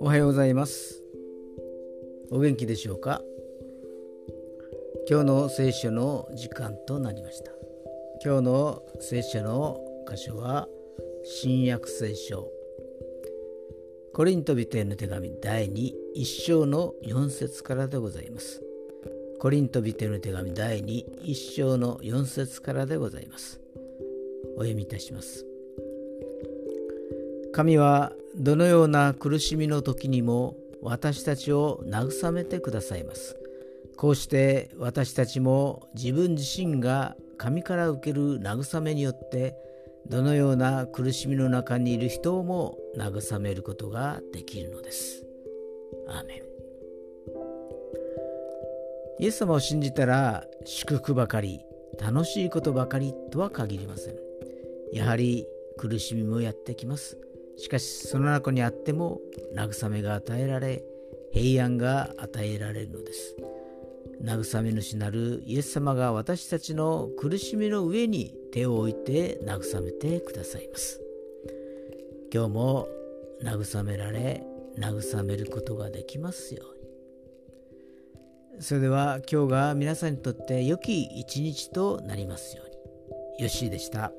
おはようございます。お元気でしょうか？今日の聖書の時間となりました。今日の聖書の箇所は新約聖書。コリント人への手紙第2一章の4節からでございます。コリント人への手紙第2一章の4節からでございます。お読みいたします神はどのような苦しみの時にも私たちを慰めてくださいますこうして私たちも自分自身が神から受ける慰めによってどのような苦しみの中にいる人をも慰めることができるのです。アーメンイエス様を信じたら祝福ばかり楽しいことばかりとは限りません。やはり苦しみもやってきます。しかしその中にあっても慰めが与えられ平安が与えられるのです。慰め主なるイエス様が私たちの苦しみの上に手を置いて慰めてくださいます。今日も慰められ慰めることができますように。それでは今日が皆さんにとって良き一日となりますように。よしでした。